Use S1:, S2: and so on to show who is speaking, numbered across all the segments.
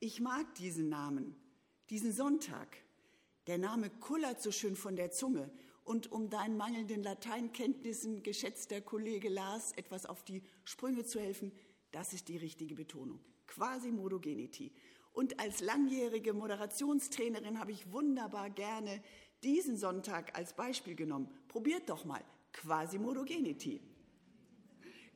S1: Ich mag diesen Namen, diesen Sonntag. Der Name kullert so schön von der Zunge. Und um deinen mangelnden Lateinkenntnissen, geschätzter Kollege Lars, etwas auf die Sprünge zu helfen, das ist die richtige Betonung. Quasimodo geniti. Und als langjährige Moderationstrainerin habe ich wunderbar gerne diesen Sonntag als Beispiel genommen. Probiert doch mal. Quasimodo geniti.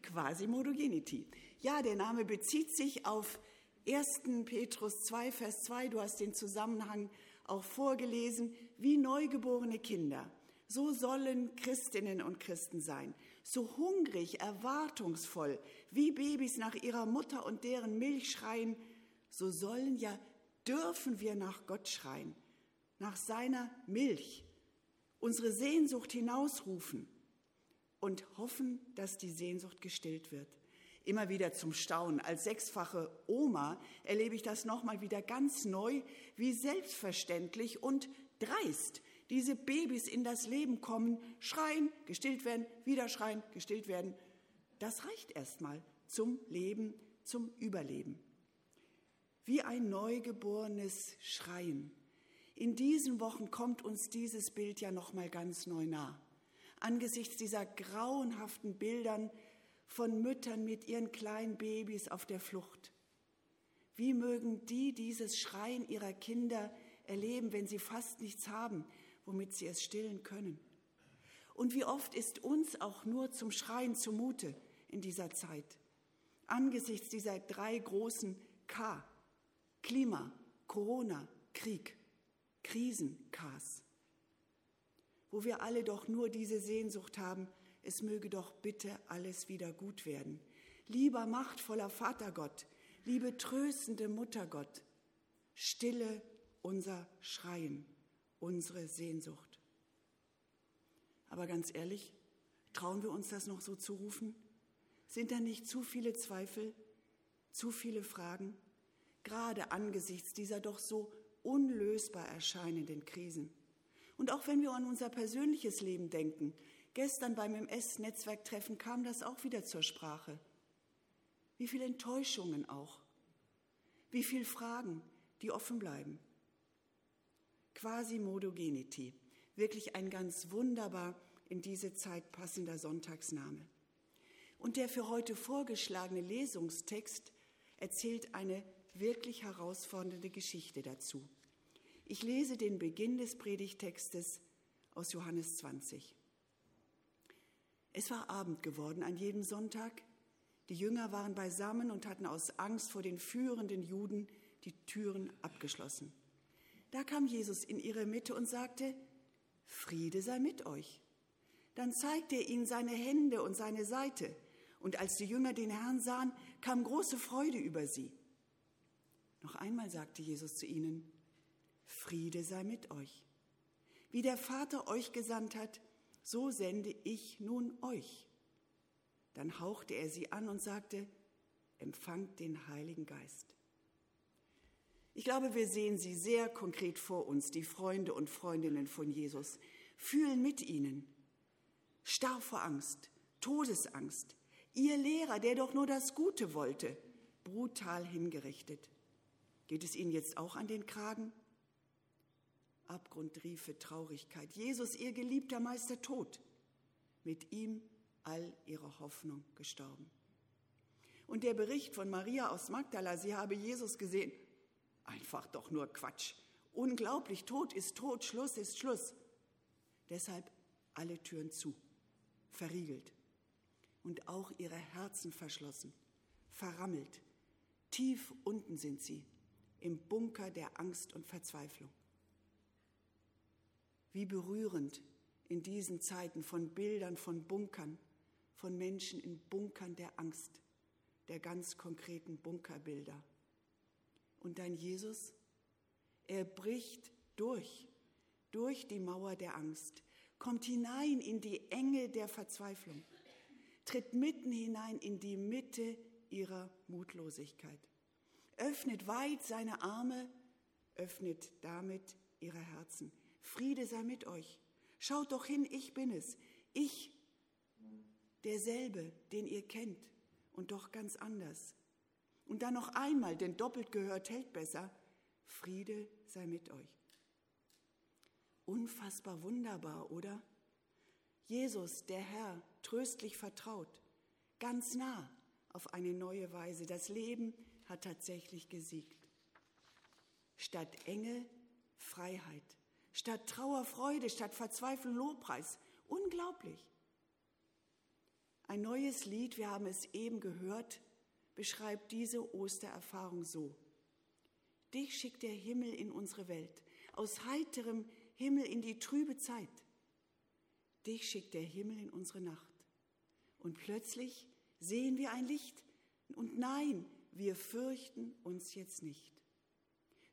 S1: Quasimodo geniti. Ja, der Name bezieht sich auf 1. Petrus 2, Vers 2. Du hast den Zusammenhang auch vorgelesen. Wie neugeborene Kinder. So sollen Christinnen und Christen sein. So hungrig, erwartungsvoll, wie Babys nach ihrer Mutter und deren Milch schreien, so sollen ja, dürfen wir nach Gott schreien, nach seiner Milch, unsere Sehnsucht hinausrufen und hoffen, dass die Sehnsucht gestillt wird. Immer wieder zum Staunen. Als sechsfache Oma erlebe ich das nochmal wieder ganz neu, wie selbstverständlich und dreist diese Babys in das Leben kommen, schreien, gestillt werden, wieder schreien, gestillt werden. Das reicht erstmal zum Leben, zum Überleben. Wie ein neugeborenes Schreien. In diesen Wochen kommt uns dieses Bild ja nochmal ganz neu nah angesichts dieser grauenhaften Bildern von Müttern mit ihren kleinen Babys auf der Flucht. Wie mögen die dieses Schreien ihrer Kinder erleben, wenn sie fast nichts haben, womit sie es stillen können? Und wie oft ist uns auch nur zum Schreien zumute in dieser Zeit, angesichts dieser drei großen K, Klima, Corona, Krieg, Krisen, Ks wo wir alle doch nur diese Sehnsucht haben, es möge doch bitte alles wieder gut werden. Lieber machtvoller Vatergott, liebe tröstende Muttergott, stille unser Schreien, unsere Sehnsucht. Aber ganz ehrlich, trauen wir uns das noch so zu rufen? Sind da nicht zu viele Zweifel, zu viele Fragen, gerade angesichts dieser doch so unlösbar erscheinenden Krisen? Und auch wenn wir an unser persönliches Leben denken, gestern beim MS-Netzwerktreffen kam das auch wieder zur Sprache. Wie viele Enttäuschungen auch. Wie viele Fragen, die offen bleiben. Quasi Modogenity. Wirklich ein ganz wunderbar in diese Zeit passender Sonntagsname. Und der für heute vorgeschlagene Lesungstext erzählt eine wirklich herausfordernde Geschichte dazu. Ich lese den Beginn des Predigtextes aus Johannes 20. Es war Abend geworden an jedem Sonntag. Die Jünger waren beisammen und hatten aus Angst vor den führenden Juden die Türen abgeschlossen. Da kam Jesus in ihre Mitte und sagte, Friede sei mit euch. Dann zeigte er ihnen seine Hände und seine Seite. Und als die Jünger den Herrn sahen, kam große Freude über sie. Noch einmal sagte Jesus zu ihnen, Friede sei mit euch. Wie der Vater euch gesandt hat, so sende ich nun euch. Dann hauchte er sie an und sagte, empfangt den Heiligen Geist. Ich glaube, wir sehen sie sehr konkret vor uns, die Freunde und Freundinnen von Jesus, fühlen mit ihnen, starr vor Angst, Todesangst, ihr Lehrer, der doch nur das Gute wollte, brutal hingerichtet. Geht es ihnen jetzt auch an den Kragen? Abgrundriefe Traurigkeit. Jesus, ihr geliebter Meister, tot. Mit ihm all ihre Hoffnung gestorben. Und der Bericht von Maria aus Magdala, sie habe Jesus gesehen, einfach doch nur Quatsch. Unglaublich, Tod ist Tod, Schluss ist Schluss. Deshalb alle Türen zu, verriegelt und auch ihre Herzen verschlossen, verrammelt. Tief unten sind sie, im Bunker der Angst und Verzweiflung. Wie berührend in diesen Zeiten von Bildern von Bunkern, von Menschen in Bunkern der Angst, der ganz konkreten Bunkerbilder. Und dein Jesus, er bricht durch, durch die Mauer der Angst, kommt hinein in die Enge der Verzweiflung, tritt mitten hinein in die Mitte ihrer Mutlosigkeit, öffnet weit seine Arme, öffnet damit ihre Herzen. Friede sei mit euch. Schaut doch hin, ich bin es. Ich, derselbe, den ihr kennt und doch ganz anders. Und dann noch einmal, denn doppelt gehört hält besser, Friede sei mit euch. Unfassbar wunderbar, oder? Jesus, der Herr, tröstlich vertraut, ganz nah auf eine neue Weise. Das Leben hat tatsächlich gesiegt. Statt Enge Freiheit, statt Trauer Freude, statt Verzweiflung Lobpreis. Unglaublich. Ein neues Lied, wir haben es eben gehört, beschreibt diese Ostererfahrung so. Dich schickt der Himmel in unsere Welt, aus heiterem Himmel in die trübe Zeit. Dich schickt der Himmel in unsere Nacht. Und plötzlich sehen wir ein Licht. Und nein, wir fürchten uns jetzt nicht.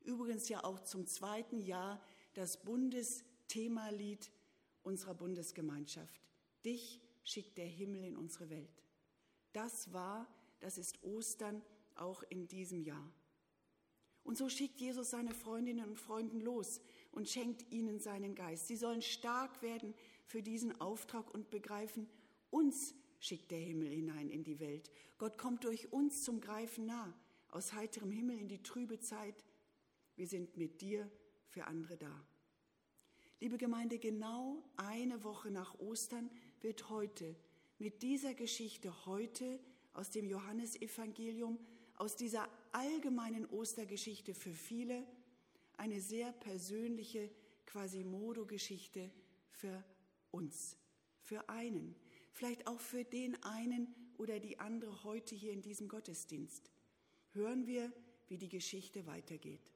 S1: Übrigens ja auch zum zweiten Jahr das Bundesthemalied unserer Bundesgemeinschaft. Dich schickt der Himmel in unsere Welt. Das war, das ist Ostern auch in diesem Jahr. Und so schickt Jesus seine Freundinnen und Freunden los und schenkt ihnen seinen Geist. Sie sollen stark werden für diesen Auftrag und begreifen, uns schickt der Himmel hinein in die Welt. Gott kommt durch uns zum Greifen nah, aus heiterem Himmel in die trübe Zeit. Wir sind mit dir für andere da. Liebe Gemeinde, genau eine Woche nach Ostern wird heute mit dieser Geschichte heute aus dem Johannesevangelium, aus dieser allgemeinen Ostergeschichte für viele, eine sehr persönliche Quasimodo-Geschichte für uns, für einen, vielleicht auch für den einen oder die andere heute hier in diesem Gottesdienst. Hören wir, wie die Geschichte weitergeht.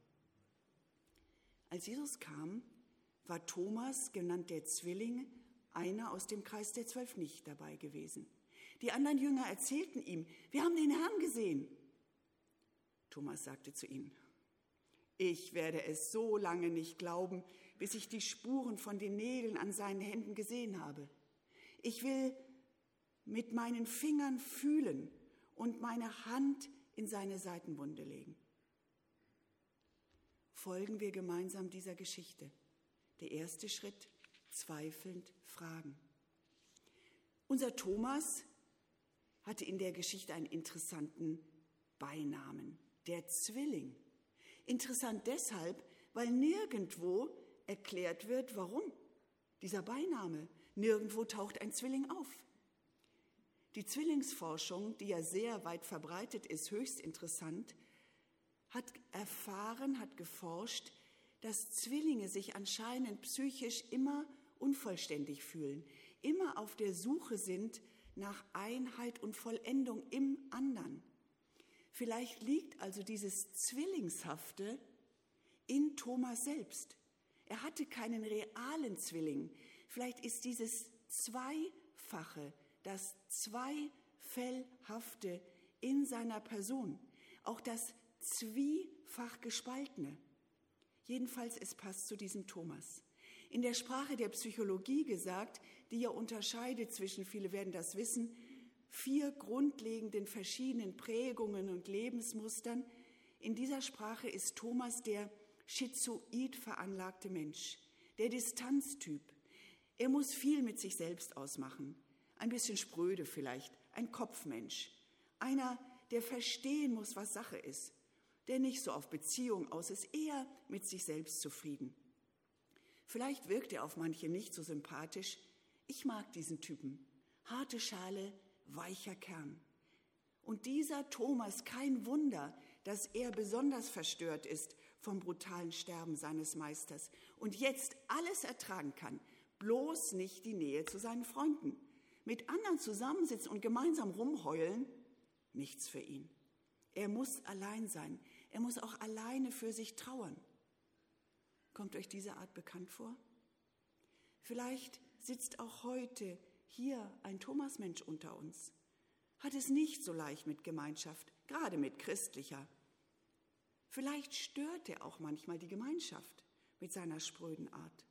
S1: Als Jesus kam, war Thomas, genannt der Zwilling, einer aus dem Kreis der Zwölf nicht dabei gewesen. Die anderen Jünger erzählten ihm, wir haben den Herrn gesehen. Thomas sagte zu ihnen, ich werde es so lange nicht glauben, bis ich die Spuren von den Nägeln an seinen Händen gesehen habe. Ich will mit meinen Fingern fühlen und meine Hand in seine Seitenwunde legen. Folgen wir gemeinsam dieser Geschichte. Der erste Schritt, zweifelnd fragen. Unser Thomas hatte in der Geschichte einen interessanten Beinamen, der Zwilling. Interessant deshalb, weil nirgendwo erklärt wird, warum dieser Beiname. Nirgendwo taucht ein Zwilling auf. Die Zwillingsforschung, die ja sehr weit verbreitet ist, höchst interessant, hat erfahren, hat geforscht, dass Zwillinge sich anscheinend psychisch immer unvollständig fühlen, immer auf der Suche sind nach Einheit und Vollendung im anderen. Vielleicht liegt also dieses Zwillingshafte in Thomas selbst. Er hatte keinen realen Zwilling. Vielleicht ist dieses Zweifache, das Zweifellhafte in seiner Person, auch das Zwiefach gespaltene. Jedenfalls, es passt zu diesem Thomas. In der Sprache der Psychologie gesagt, die ja unterscheidet zwischen, viele werden das wissen, vier grundlegenden verschiedenen Prägungen und Lebensmustern. In dieser Sprache ist Thomas der schizoid veranlagte Mensch, der Distanztyp. Er muss viel mit sich selbst ausmachen, ein bisschen spröde vielleicht, ein Kopfmensch, einer, der verstehen muss, was Sache ist, der nicht so auf Beziehung aus ist, eher mit sich selbst zufrieden. Vielleicht wirkt er auf manche nicht so sympathisch. Ich mag diesen Typen. Harte Schale, weicher Kern. Und dieser Thomas, kein Wunder, dass er besonders verstört ist vom brutalen Sterben seines Meisters und jetzt alles ertragen kann, bloß nicht die Nähe zu seinen Freunden. Mit anderen zusammensitzen und gemeinsam rumheulen, nichts für ihn. Er muss allein sein. Er muss auch alleine für sich trauern. Kommt euch diese Art bekannt vor? Vielleicht sitzt auch heute hier ein Thomasmensch unter uns, hat es nicht so leicht mit Gemeinschaft, gerade mit christlicher. Vielleicht stört er auch manchmal die Gemeinschaft mit seiner spröden Art.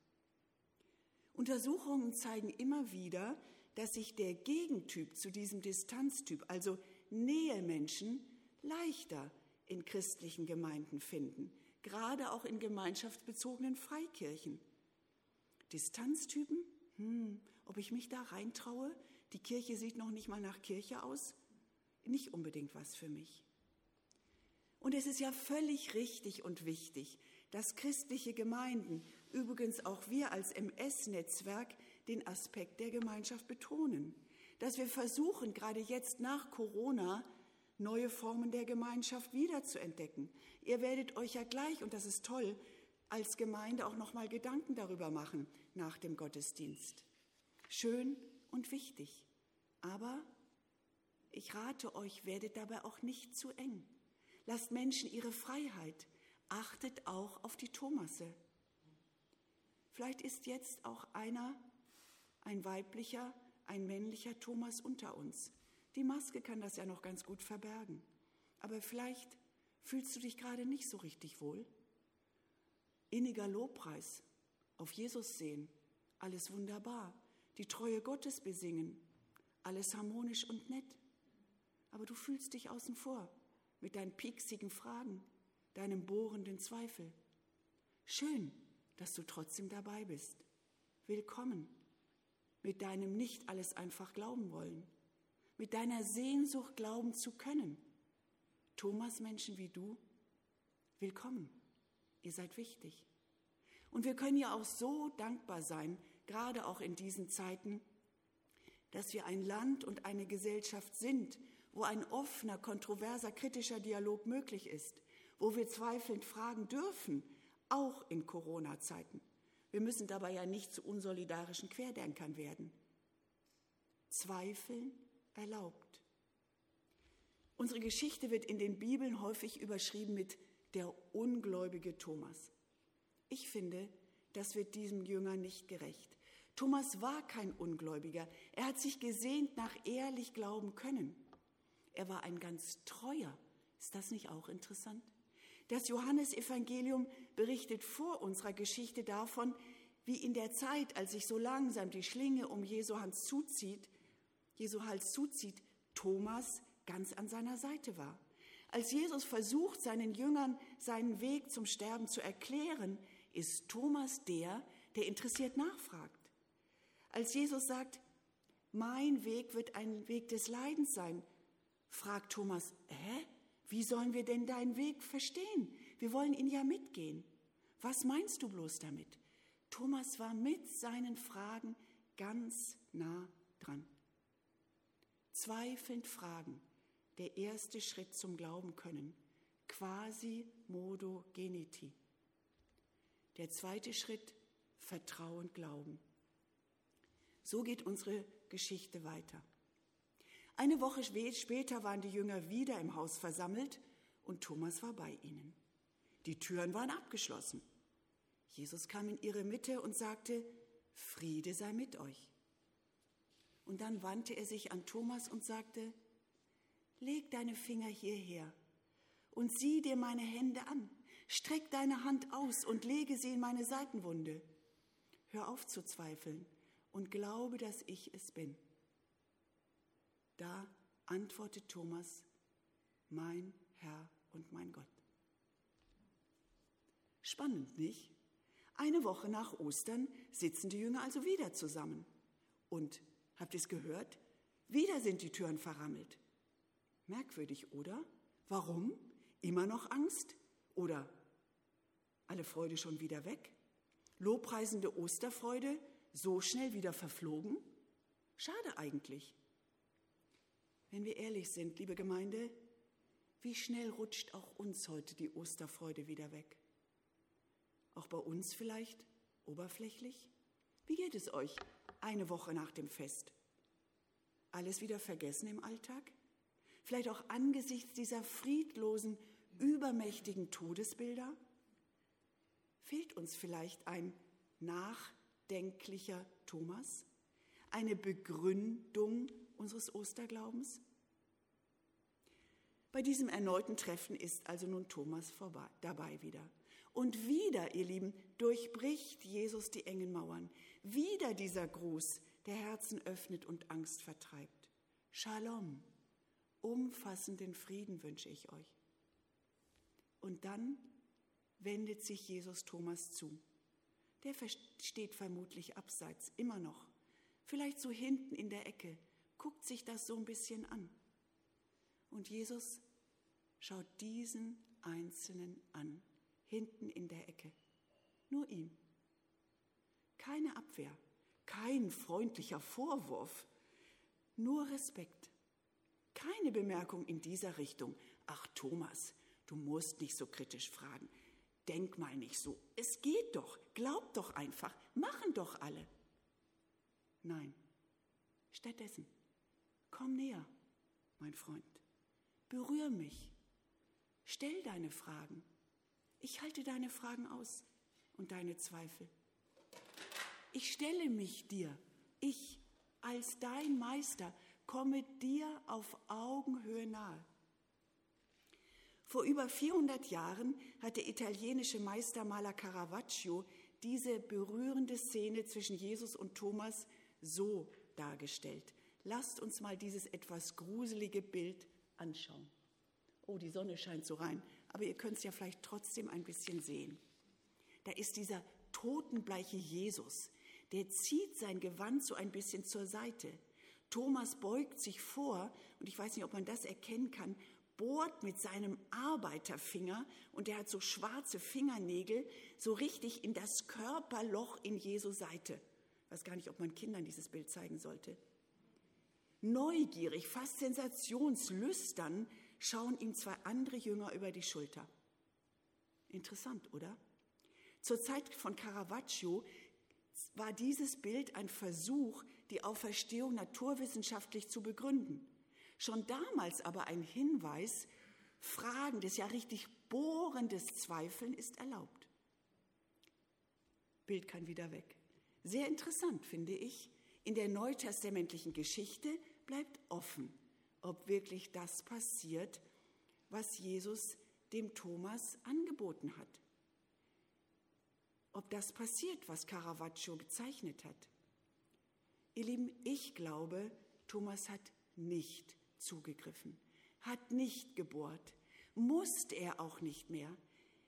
S1: Untersuchungen zeigen immer wieder, dass sich der Gegentyp zu diesem Distanztyp, also Nähemenschen, leichter in christlichen Gemeinden finden, gerade auch in gemeinschaftsbezogenen Freikirchen. Distanztypen? Hm, ob ich mich da reintraue? Die Kirche sieht noch nicht mal nach Kirche aus? Nicht unbedingt was für mich. Und es ist ja völlig richtig und wichtig, dass christliche Gemeinden, übrigens auch wir als MS-Netzwerk, den Aspekt der Gemeinschaft betonen. Dass wir versuchen, gerade jetzt nach Corona, neue Formen der Gemeinschaft wiederzuentdecken. Ihr werdet euch ja gleich, und das ist toll, als Gemeinde auch nochmal Gedanken darüber machen nach dem Gottesdienst. Schön und wichtig. Aber ich rate euch, werdet dabei auch nicht zu eng. Lasst Menschen ihre Freiheit. Achtet auch auf die Thomasse. Vielleicht ist jetzt auch einer, ein weiblicher, ein männlicher Thomas unter uns. Die Maske kann das ja noch ganz gut verbergen. Aber vielleicht fühlst du dich gerade nicht so richtig wohl. Inniger Lobpreis, auf Jesus sehen, alles wunderbar. Die Treue Gottes besingen, alles harmonisch und nett. Aber du fühlst dich außen vor mit deinen pieksigen Fragen, deinem bohrenden Zweifel. Schön, dass du trotzdem dabei bist. Willkommen mit deinem nicht alles einfach glauben wollen mit deiner Sehnsucht glauben zu können. Thomas, Menschen wie du, willkommen. Ihr seid wichtig. Und wir können ja auch so dankbar sein, gerade auch in diesen Zeiten, dass wir ein Land und eine Gesellschaft sind, wo ein offener, kontroverser, kritischer Dialog möglich ist, wo wir zweifelnd fragen dürfen, auch in Corona-Zeiten. Wir müssen dabei ja nicht zu unsolidarischen Querdenkern werden. Zweifeln erlaubt. Unsere Geschichte wird in den Bibeln häufig überschrieben mit der ungläubige Thomas. Ich finde, das wird diesem Jünger nicht gerecht. Thomas war kein Ungläubiger. Er hat sich gesehnt nach ehrlich glauben können. Er war ein ganz treuer. Ist das nicht auch interessant? Das Johannesevangelium berichtet vor unserer Geschichte davon, wie in der Zeit, als sich so langsam die Schlinge um Jesu Hand zuzieht, Jesu Hals zuzieht, Thomas ganz an seiner Seite war. Als Jesus versucht, seinen Jüngern seinen Weg zum Sterben zu erklären, ist Thomas der, der interessiert nachfragt. Als Jesus sagt, mein Weg wird ein Weg des Leidens sein, fragt Thomas, hä? Wie sollen wir denn deinen Weg verstehen? Wir wollen ihn ja mitgehen. Was meinst du bloß damit? Thomas war mit seinen Fragen ganz nah dran. Zweifelnd fragen, der erste Schritt zum Glauben können, quasi modo geniti. Der zweite Schritt, Vertrauen, Glauben. So geht unsere Geschichte weiter. Eine Woche später waren die Jünger wieder im Haus versammelt und Thomas war bei ihnen. Die Türen waren abgeschlossen. Jesus kam in ihre Mitte und sagte, Friede sei mit euch. Und dann wandte er sich an Thomas und sagte, leg deine Finger hierher und sieh dir meine Hände an. Streck deine Hand aus und lege sie in meine Seitenwunde. Hör auf zu zweifeln und glaube, dass ich es bin. Da antwortet Thomas, mein Herr und mein Gott. Spannend, nicht? Eine Woche nach Ostern sitzen die Jünger also wieder zusammen. Und Habt ihr es gehört? Wieder sind die Türen verrammelt. Merkwürdig, oder? Warum? Immer noch Angst? Oder alle Freude schon wieder weg? Lobpreisende Osterfreude so schnell wieder verflogen? Schade eigentlich. Wenn wir ehrlich sind, liebe Gemeinde, wie schnell rutscht auch uns heute die Osterfreude wieder weg? Auch bei uns vielleicht oberflächlich? Wie geht es euch eine Woche nach dem Fest. Alles wieder vergessen im Alltag? Vielleicht auch angesichts dieser friedlosen, übermächtigen Todesbilder? Fehlt uns vielleicht ein nachdenklicher Thomas? Eine Begründung unseres Osterglaubens? Bei diesem erneuten Treffen ist also nun Thomas vorbei, dabei wieder. Und wieder, ihr Lieben, durchbricht Jesus die engen Mauern. Wieder dieser Gruß, der Herzen öffnet und Angst vertreibt. Shalom, umfassenden Frieden wünsche ich euch. Und dann wendet sich Jesus Thomas zu. Der steht vermutlich abseits, immer noch, vielleicht so hinten in der Ecke, guckt sich das so ein bisschen an. Und Jesus schaut diesen Einzelnen an, hinten in der Ecke. Nur ihm. Keine Abwehr, kein freundlicher Vorwurf, nur Respekt. Keine Bemerkung in dieser Richtung. Ach Thomas, du musst nicht so kritisch fragen. Denk mal nicht so. Es geht doch. Glaub doch einfach. Machen doch alle. Nein. Stattdessen, komm näher, mein Freund. Berühr mich. Stell deine Fragen. Ich halte deine Fragen aus und deine Zweifel. Ich stelle mich dir. Ich als dein Meister komme dir auf Augenhöhe nahe. Vor über 400 Jahren hat der italienische Meistermaler Caravaggio diese berührende Szene zwischen Jesus und Thomas so dargestellt. Lasst uns mal dieses etwas gruselige Bild anschauen. Oh, die Sonne scheint so rein, aber ihr könnt es ja vielleicht trotzdem ein bisschen sehen. Da ist dieser totenbleiche Jesus, der zieht sein Gewand so ein bisschen zur Seite. Thomas beugt sich vor, und ich weiß nicht, ob man das erkennen kann, bohrt mit seinem Arbeiterfinger, und der hat so schwarze Fingernägel, so richtig in das Körperloch in Jesu Seite. Ich weiß gar nicht, ob man Kindern dieses Bild zeigen sollte. Neugierig, fast sensationslüstern schauen ihm zwei andere Jünger über die Schulter. Interessant, oder? Zur Zeit von Caravaggio war dieses Bild ein Versuch, die Auferstehung naturwissenschaftlich zu begründen. Schon damals aber ein Hinweis, fragendes, ja richtig bohrendes Zweifeln ist erlaubt. Bild kann wieder weg. Sehr interessant, finde ich. In der neutestamentlichen Geschichte bleibt offen, ob wirklich das passiert, was Jesus dem Thomas angeboten hat ob das passiert, was Caravaggio gezeichnet hat. Ihr Lieben, ich glaube, Thomas hat nicht zugegriffen, hat nicht gebohrt, musste er auch nicht mehr.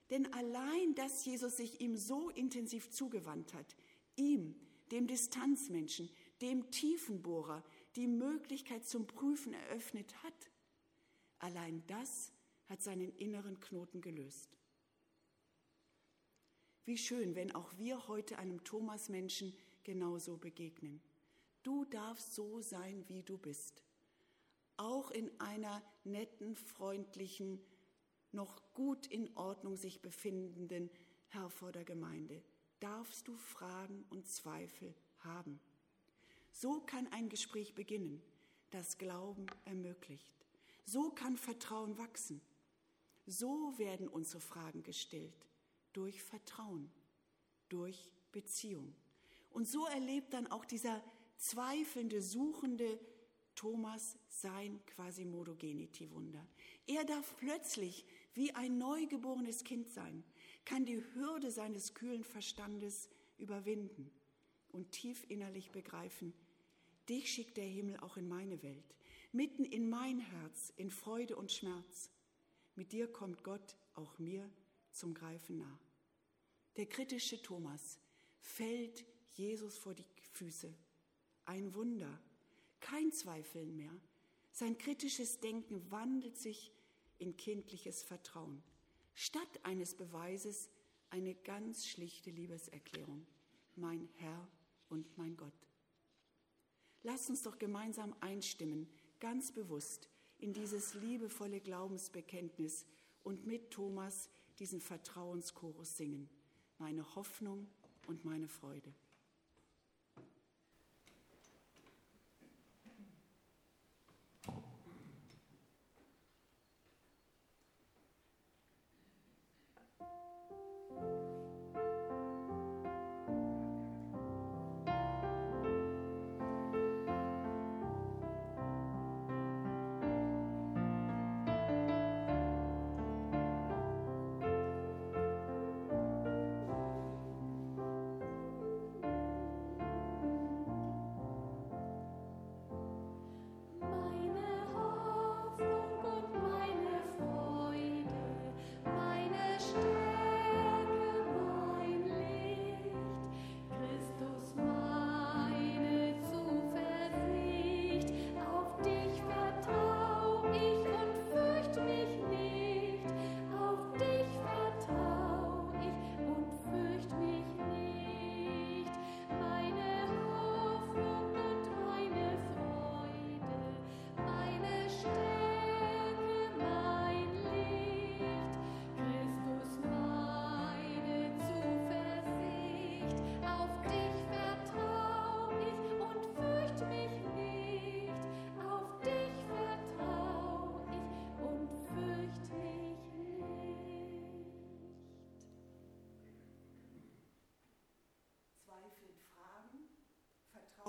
S1: Denn allein, dass Jesus sich ihm so intensiv zugewandt hat, ihm, dem Distanzmenschen, dem Tiefenbohrer, die Möglichkeit zum Prüfen eröffnet hat, allein das hat seinen inneren Knoten gelöst. Wie schön, wenn auch wir heute einem Thomas-Menschen genauso begegnen. Du darfst so sein, wie du bist. Auch in einer netten, freundlichen, noch gut in Ordnung sich befindenden Herforder Gemeinde darfst du Fragen und Zweifel haben. So kann ein Gespräch beginnen, das Glauben ermöglicht. So kann Vertrauen wachsen. So werden unsere Fragen gestellt durch Vertrauen, durch Beziehung. Und so erlebt dann auch dieser zweifelnde, suchende Thomas sein Quasimodo Geniti-Wunder. Er darf plötzlich wie ein neugeborenes Kind sein, kann die Hürde seines kühlen Verstandes überwinden und tief innerlich begreifen, dich schickt der Himmel auch in meine Welt, mitten in mein Herz, in Freude und Schmerz. Mit dir kommt Gott auch mir zum Greifen nah. Der kritische Thomas fällt Jesus vor die Füße. Ein Wunder, kein Zweifeln mehr. Sein kritisches Denken wandelt sich in kindliches Vertrauen. Statt eines Beweises eine ganz schlichte Liebeserklärung. Mein Herr und mein Gott. Lasst uns doch gemeinsam einstimmen, ganz bewusst, in dieses liebevolle Glaubensbekenntnis und mit Thomas diesen Vertrauenschorus singen. Meine Hoffnung und meine Freude.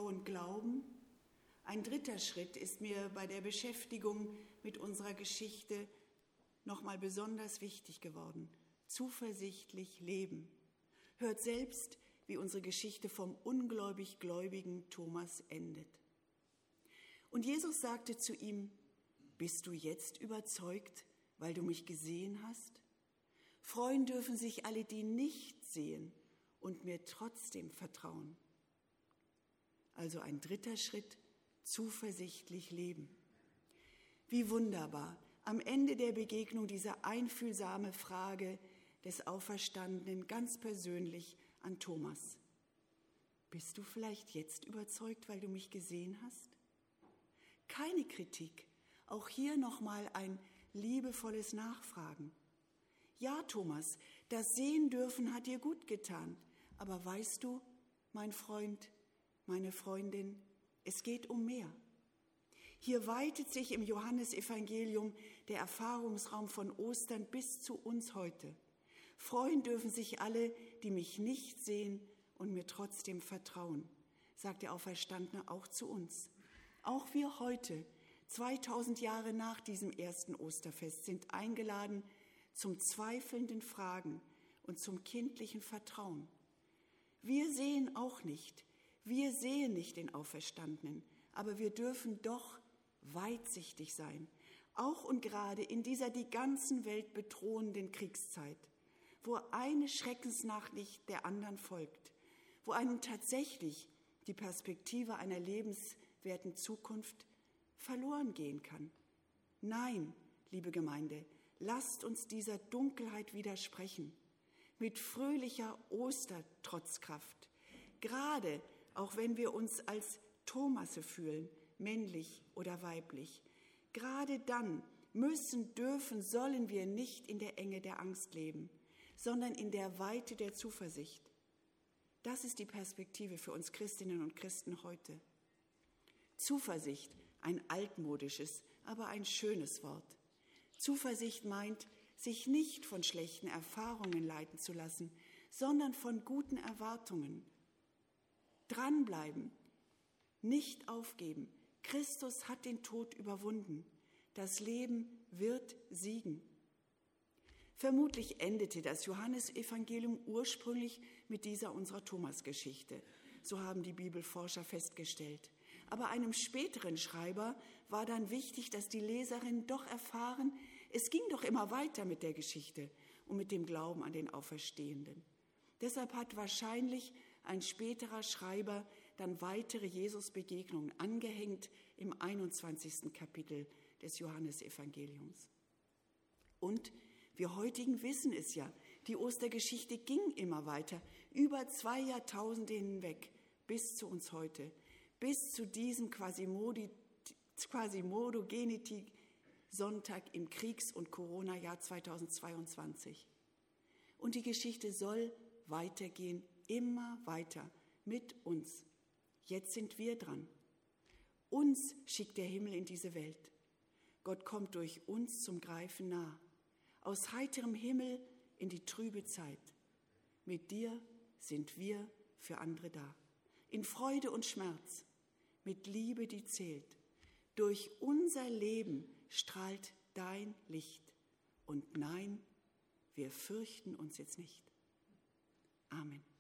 S1: Vertrauen glauben. Ein dritter Schritt ist mir bei der Beschäftigung mit unserer Geschichte nochmal besonders wichtig geworden. Zuversichtlich leben. Hört selbst, wie unsere Geschichte vom ungläubig gläubigen Thomas endet. Und Jesus sagte zu ihm, bist du jetzt überzeugt, weil du mich gesehen hast? Freuen dürfen sich alle, die nicht sehen und mir trotzdem vertrauen. Also ein dritter Schritt, zuversichtlich leben. Wie wunderbar, am Ende der Begegnung diese einfühlsame Frage des Auferstandenen ganz persönlich an Thomas. Bist du vielleicht jetzt überzeugt, weil du mich gesehen hast? Keine Kritik, auch hier nochmal ein liebevolles Nachfragen. Ja, Thomas, das Sehen dürfen hat dir gut getan, aber weißt du, mein Freund, meine Freundin, es geht um mehr. Hier weitet sich im Johannesevangelium der Erfahrungsraum von Ostern bis zu uns heute. Freuen dürfen sich alle, die mich nicht sehen und mir trotzdem vertrauen, sagt der Auferstandene auch zu uns. Auch wir heute, 2000 Jahre nach diesem ersten Osterfest, sind eingeladen zum zweifelnden Fragen und zum kindlichen Vertrauen. Wir sehen auch nicht, wir sehen nicht den Auferstandenen, aber wir dürfen doch weitsichtig sein, auch und gerade in dieser die ganzen Welt bedrohenden Kriegszeit, wo eine Schreckensnachricht der anderen folgt, wo einem tatsächlich die Perspektive einer lebenswerten Zukunft verloren gehen kann. Nein, liebe Gemeinde, lasst uns dieser Dunkelheit widersprechen, mit fröhlicher Ostertrotzkraft, gerade auch wenn wir uns als Thomasse fühlen, männlich oder weiblich. Gerade dann müssen, dürfen, sollen wir nicht in der Enge der Angst leben, sondern in der Weite der Zuversicht. Das ist die Perspektive für uns Christinnen und Christen heute. Zuversicht, ein altmodisches, aber ein schönes Wort. Zuversicht meint, sich nicht von schlechten Erfahrungen leiten zu lassen, sondern von guten Erwartungen. Dranbleiben, nicht aufgeben. Christus hat den Tod überwunden. Das Leben wird siegen. Vermutlich endete das Johannesevangelium ursprünglich mit dieser unserer Thomas-Geschichte. So haben die Bibelforscher festgestellt. Aber einem späteren Schreiber war dann wichtig, dass die Leserinnen doch erfahren, es ging doch immer weiter mit der Geschichte und mit dem Glauben an den Auferstehenden. Deshalb hat wahrscheinlich ein späterer Schreiber dann weitere Jesusbegegnungen angehängt im 21. Kapitel des Johannesevangeliums. Und wir heutigen wissen es ja, die Ostergeschichte ging immer weiter, über zwei Jahrtausende hinweg, bis zu uns heute bis zu diesem Quasimodo Geniti Sonntag im Kriegs- und Corona-Jahr 2022. Und die Geschichte soll weitergehen, immer weiter mit uns. Jetzt sind wir dran. Uns schickt der Himmel in diese Welt. Gott kommt durch uns zum Greifen nah. Aus heiterem Himmel in die trübe Zeit. Mit dir sind wir für andere da. In Freude und Schmerz, mit Liebe, die zählt. Durch unser Leben strahlt dein Licht. Und nein, wir fürchten uns jetzt nicht. Amen.